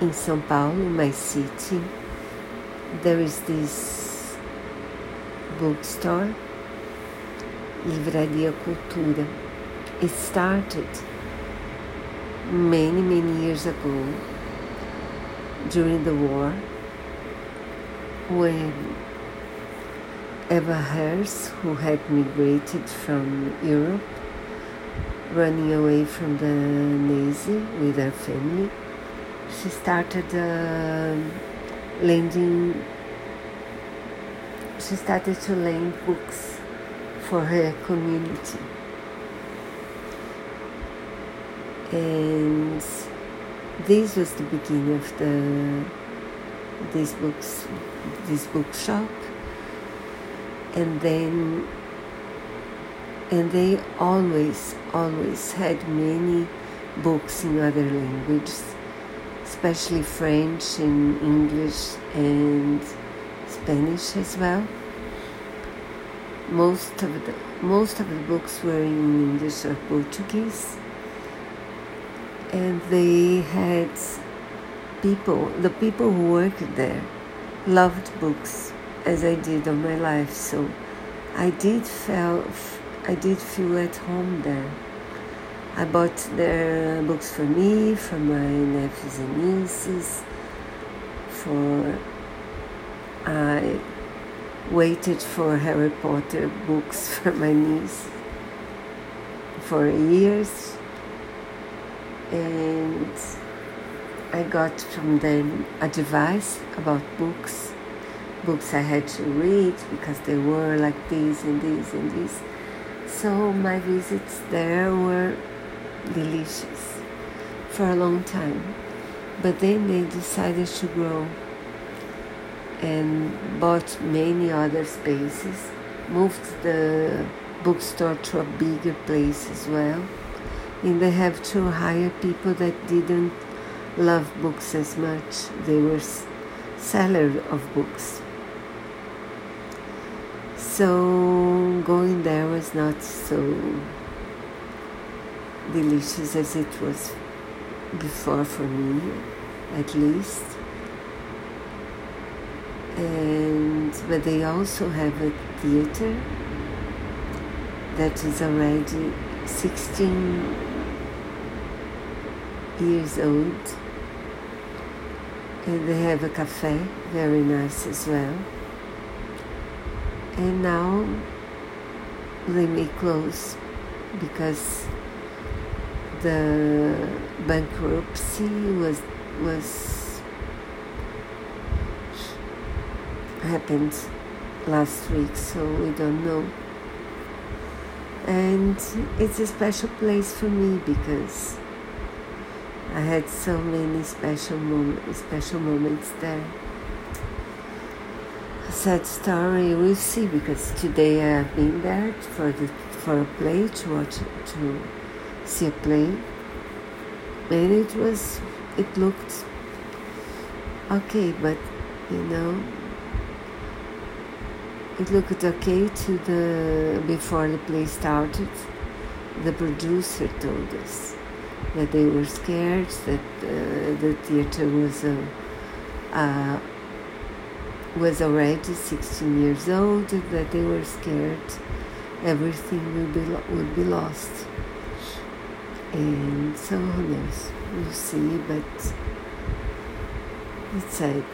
in São Paulo, my city, there is this bookstore, Livraria Cultura. It started many, many years ago during the war when Eva Herz, who had migrated from Europe, running away from the Nazi with her family, she started uh, lending. She started to lend books for her community, and this was the beginning of the this books this bookshop and then and they always always had many books in other languages especially french and english and spanish as well most of the most of the books were in english or portuguese and they had people the people who worked there loved books as I did all my life. So I did feel I did feel at home there. I bought their books for me, for my nephews and nieces. For I waited for Harry Potter books for my niece for years, and I got from them advice about books books I had to read because they were like this and this and this. So my visits there were delicious for a long time. But then they decided to grow and bought many other spaces, moved the bookstore to a bigger place as well. And they have to hire people that didn't love books as much. They were sellers of books. So going there was not so delicious as it was before for me, at least. And but they also have a theater that is already 16 years old and they have a cafe very nice as well and now they may close because the bankruptcy was was happened last week so we don't know and it's a special place for me because I had so many special moments special moments there A sad story. We'll see because today I've been there for the for a play to watch to see a play, and it was it looked okay, but you know it looked okay to the before the play started. The producer told us that they were scared that uh, the theater was a. Uh, was already 16 years old, that they were scared everything would be, would be lost. And so who knows? We'll see, but it's sad.